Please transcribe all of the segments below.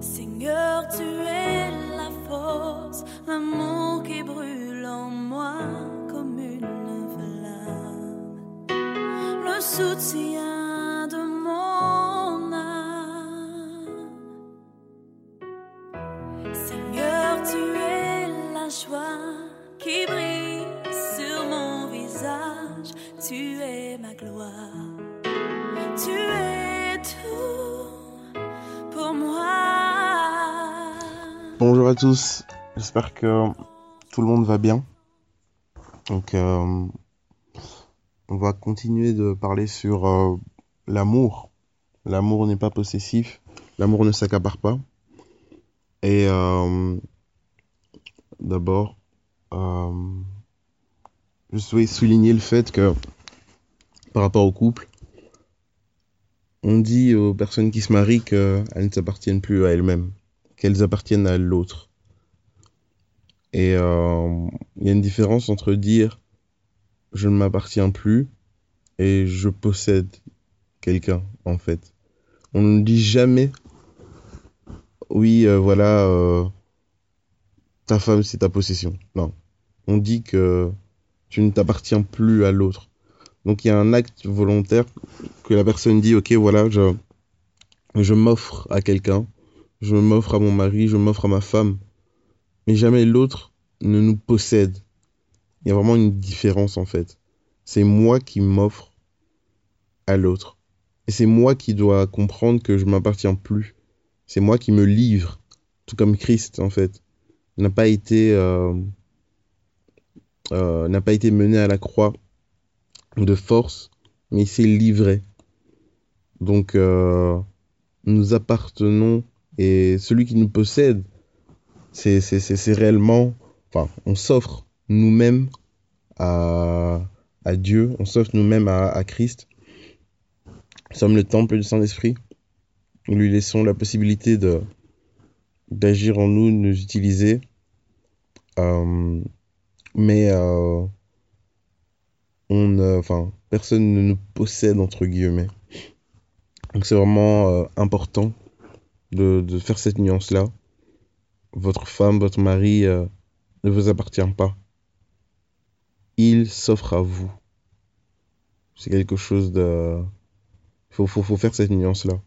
Seigneur, tu es la force, l'amour qui brûle en moi comme une flamme, le soutien de mon âme. Seigneur, tu es la joie qui brille sur mon visage, tu es ma gloire, Bonjour à tous, j'espère que tout le monde va bien. Donc, euh, on va continuer de parler sur euh, l'amour. L'amour n'est pas possessif, l'amour ne s'accapare pas. Et euh, d'abord, je souhaite souligner le fait que par rapport au couple, on dit aux personnes qui se marient qu'elles ne s'appartiennent plus à elles-mêmes qu'elles appartiennent à l'autre. Et euh, il y a une différence entre dire je ne m'appartiens plus et je possède quelqu'un, en fait. On ne dit jamais oui, euh, voilà, euh, ta femme c'est ta possession. Non. On dit que tu ne t'appartiens plus à l'autre. Donc il y a un acte volontaire que la personne dit ok, voilà, je, je m'offre à quelqu'un je m'offre à mon mari, je m'offre à ma femme, mais jamais l'autre ne nous possède. Il y a vraiment une différence en fait. C'est moi qui m'offre à l'autre. Et c'est moi qui dois comprendre que je m'appartiens plus. C'est moi qui me livre, tout comme Christ en fait. N'a pas été euh, euh, n'a pas été mené à la croix de force, mais il s'est livré. Donc euh, nous appartenons et celui qui nous possède, c'est réellement, enfin, on s'offre nous-mêmes à, à, Dieu, on s'offre nous-mêmes à, à, Christ. Nous sommes le temple du Saint-Esprit. Nous lui laissons la possibilité de d'agir en nous, de nous utiliser. Euh, mais euh, on, personne ne nous possède entre guillemets. Donc c'est vraiment euh, important de, de faire cette nuance-là. Votre femme, votre mari euh, ne vous appartient pas. Il s'offre à vous. C'est quelque chose de... Il faut, faut, faut faire cette nuance-là.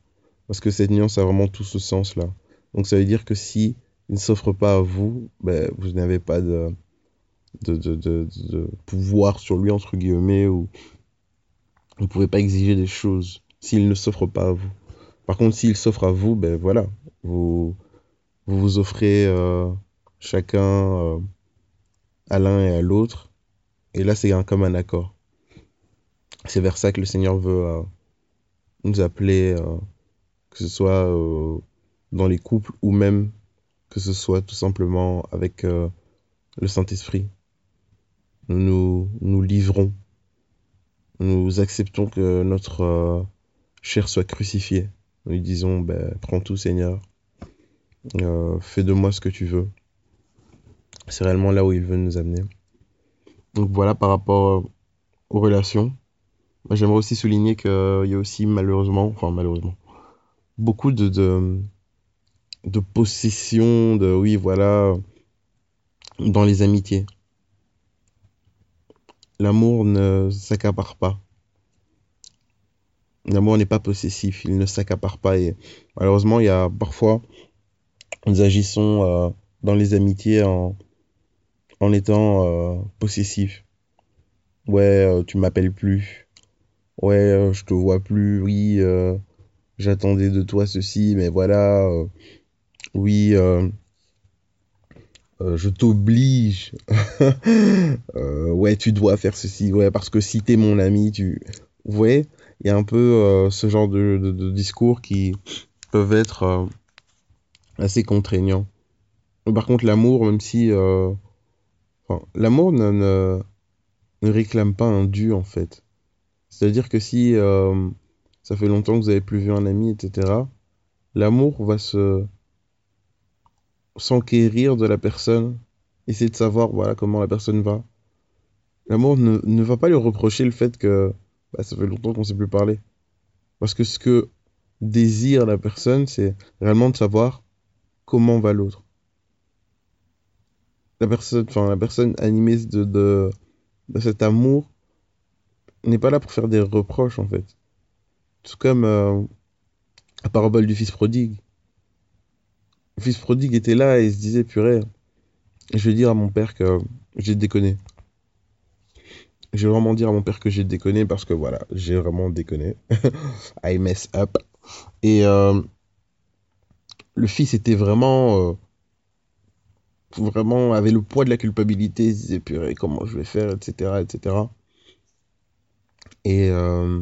Parce que cette nuance a vraiment tout ce sens-là. Donc ça veut dire que si il ne s'offre pas à vous, ben, vous n'avez pas de, de, de, de, de pouvoir sur lui, entre guillemets, ou vous ne pouvez pas exiger des choses s'il ne s'offre pas à vous. Par contre, s'il s'offre à vous, ben voilà, vous vous, offrez euh, chacun euh, à l'un et à l'autre. Et là, c'est comme un accord. C'est vers ça que le Seigneur veut euh, nous appeler, que ce soit dans les couples ou même que ce soit tout simplement avec le Saint-Esprit. Nous nous livrons. Nous acceptons que notre chair soit crucifiée. Nous lui disons, ben, prends tout Seigneur, euh, fais de moi ce que tu veux. C'est réellement là où il veut nous amener. Donc voilà par rapport aux relations. J'aimerais aussi souligner qu'il y a aussi malheureusement, enfin malheureusement, beaucoup de, de, de possession, de oui voilà, dans les amitiés. L'amour ne s'accapare pas. L'amour n'est pas possessif, il ne s'accapare pas. Et malheureusement, il y a parfois, nous agissons euh, dans les amitiés en, en étant euh, possessifs. Ouais, euh, tu m'appelles plus. Ouais, je te vois plus. Oui, j'attendais de toi ceci, mais voilà. oui, je t'oblige. Ouais, tu dois faire ceci. Ouais, parce que si t'es mon ami, tu. Voyez, il y a un peu euh, ce genre de, discours qui peuvent être euh, assez contraignants. Par contre, l'amour, même si. euh, l'amour ne, ne, ne réclame pas un dû, en fait. C'est-à-dire que si ça fait longtemps que vous avez plus vu un ami, etc., l'amour va se s'enquérir de la personne, essayer de savoir voilà comment la personne va. L'amour ne, ne va pas lui reprocher le fait que bah, ça fait longtemps qu'on ne s'est plus parlé. Parce que ce que désire la personne, c'est réellement de savoir comment va l'autre. La personne, enfin, la personne animée de, de, cet amour n'est pas là pour faire des reproches, en fait. Tout comme euh, la parabole du fils prodigue. Le fils prodigue était là et se disait, purée, je vais dire à mon père que j'ai déconné. Je vais vraiment dire à mon père que j'ai déconné parce que voilà, j'ai vraiment déconné. I mess up. Et euh, le fils était vraiment, euh, vraiment avait le poids de la culpabilité. Il se disait purée, comment je vais faire, etc., etc. Et euh,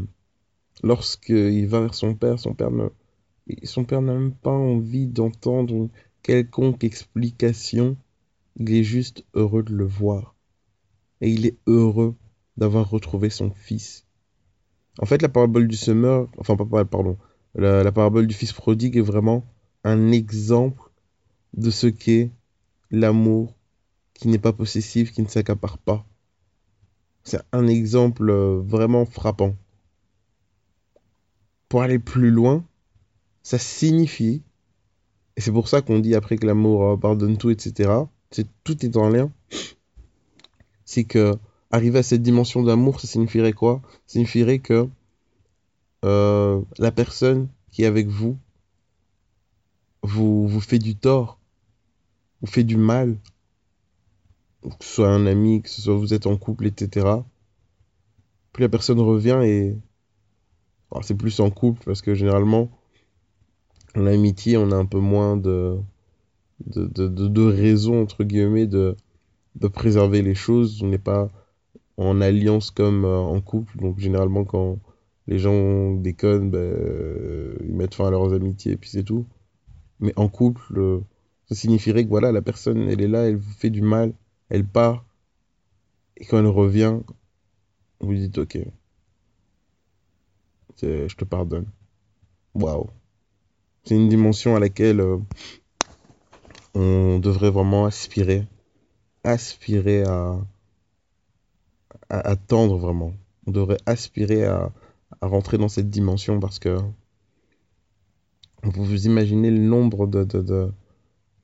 lorsqu'il va vers son père, son père ne, son père n'a même pas envie d'entendre quelconque explication. Il est juste heureux de le voir. Et il est heureux d'avoir retrouvé son fils. En fait, la parabole du semeur, enfin, pardon, la, la parabole du fils prodigue est vraiment un exemple de ce qu'est l'amour qui n'est pas possessif, qui ne s'accapare pas. C'est un exemple euh, vraiment frappant. Pour aller plus loin, ça signifie, et c'est pour ça qu'on dit après que l'amour euh, pardonne tout, etc. C'est tout est en lien. C'est que arriver à cette dimension d'amour, ça signifierait quoi? Ça signifierait que euh, la personne qui est avec vous vous, vous fait du tort, vous fait du mal, que ce soit un ami, que ce soit vous êtes en couple, etc. Puis la personne revient et c'est plus en couple parce que généralement en amitié on a un peu moins de de, de, de, raisons entre guillemets de, de préserver les choses. On n'est pas en alliance comme euh, en couple. Donc généralement quand les gens déconnent, ben, euh, ils mettent fin à leurs amitiés et puis c'est tout. Mais en couple, euh, ça signifierait que voilà, la personne, elle est là, elle vous fait du mal, elle part. Et quand elle revient, vous dites ok, je te pardonne. Waouh. C'est une dimension à laquelle on devrait vraiment aspirer. Aspirer à, à, tendre vraiment. On devrait aspirer à, à, rentrer dans cette dimension parce que vous vous imaginez le nombre de, de,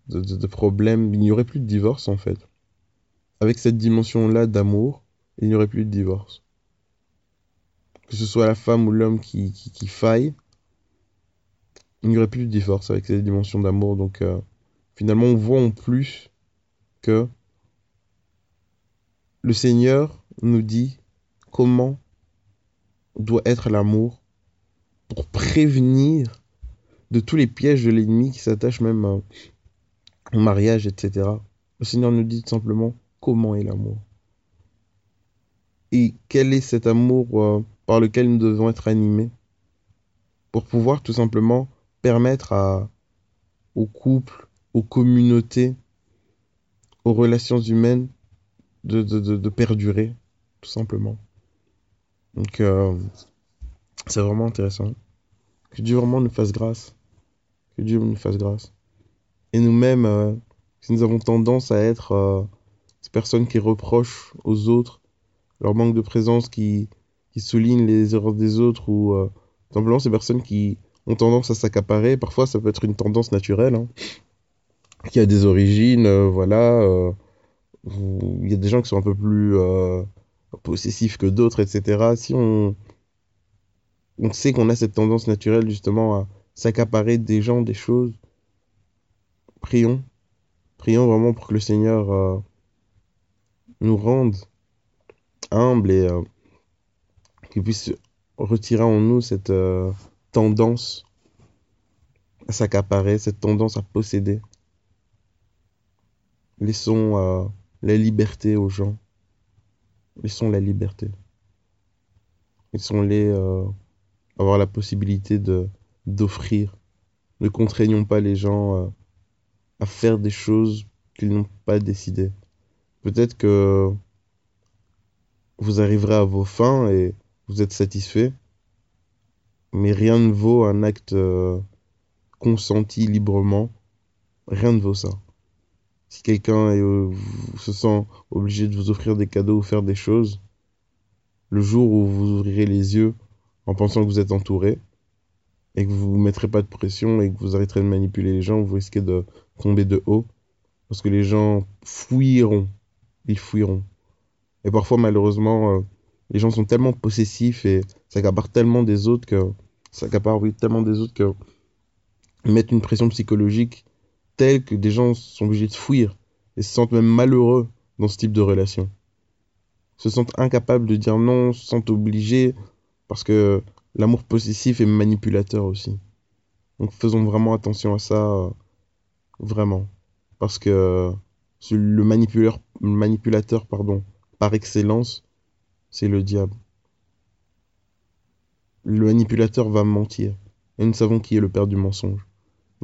de, problèmes. Il n'y aurait plus de divorce en fait. Avec cette dimension-là d'amour, il n'y aurait plus de divorce. Que ce soit la femme ou l'homme qui, qui, qui, faille, il n'y aurait plus de divorce avec cette dimension d'amour. Donc euh, finalement, on voit en plus que le Seigneur nous dit comment doit être l'amour pour prévenir de tous les pièges de l'ennemi qui s'attachent même au mariage, etc. Le Seigneur nous dit simplement comment est l'amour. Et quel est cet amour euh, par lequel nous devons être animés? Pour pouvoir tout simplement permettre à, aux couples, aux communautés, aux relations humaines de, de, de perdurer, tout simplement. Donc, euh, c'est vraiment intéressant. Que Dieu vraiment nous fasse grâce. Que Dieu nous fasse grâce. Et nous-mêmes, euh, si nous avons tendance à être euh, ces personnes qui reprochent aux autres leur manque de présence, qui, qui soulignent les erreurs des autres, ou simplement ces personnes qui ont tendance à s'accaparer, parfois ça peut être une tendance naturelle, hein, qui a des origines, voilà. Il y a des gens qui sont un peu plus possessif que d'autres, etc. Si on, on sait qu'on a cette tendance naturelle justement à s'accaparer des gens, des choses, prions. Prions vraiment pour que le Seigneur euh, nous rende humbles et euh, qu'il puisse retirer en nous cette euh, tendance à s'accaparer, cette tendance à posséder. Laissons la liberté aux gens laissons la liberté. Laissons-les euh, avoir la possibilité de d'offrir. Ne contraignons pas les gens euh, à faire des choses qu'ils n'ont pas décidé. Peut-être que vous arriverez à vos fins et vous êtes satisfait, mais rien ne vaut un acte euh, consenti librement. Rien ne vaut ça. Si quelqu'un euh, se sent obligé de vous offrir des cadeaux ou faire des choses, le jour où vous ouvrirez les yeux en pensant que vous êtes entouré, et que vous ne mettrez pas de pression et que vous arrêterez de manipuler les gens, vous risquez de tomber de haut parce que les gens fuiront. Ils fuiront. Et parfois, malheureusement, euh, les gens sont tellement possessifs et s'accaparent tellement des autres que s'accaparent tellement des autres que mettent une pression psychologique telle que des gens sont obligés de fuir et se sentent même malheureux dans ce type de relation. Se sentent incapables de dire non, se sentent obligés parce que l'amour possessif est manipulateur aussi. Donc faisons vraiment attention à ça, euh, vraiment. Parce que le manipulateur, manipulateur pardon, par excellence, c'est le diable. Le manipulateur va mentir. Et nous savons qui est le père du mensonge.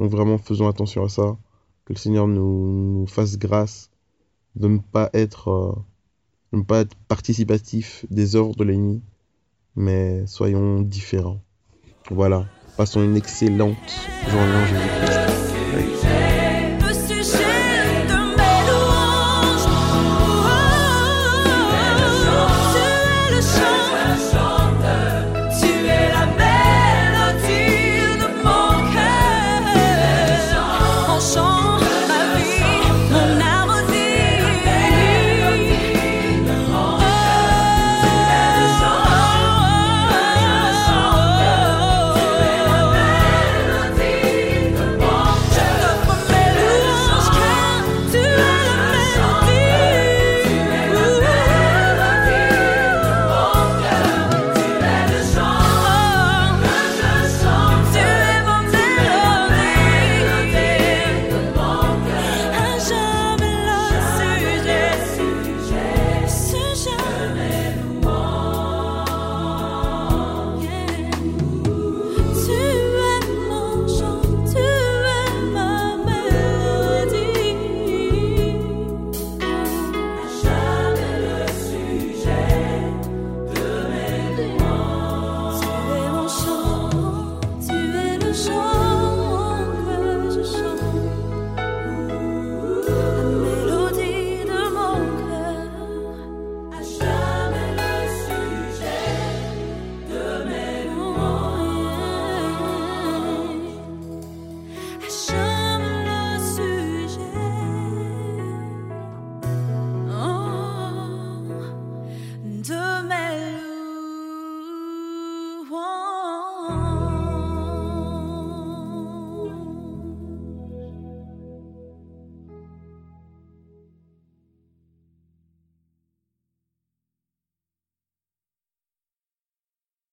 Donc vraiment, faisons attention à ça. Que le Seigneur nous, fasse grâce de ne pas être, euh, ne pas être participatif des œuvres de l'ennemi, mais soyons différents. Voilà. Passons une excellente journée en Jésus-Christ.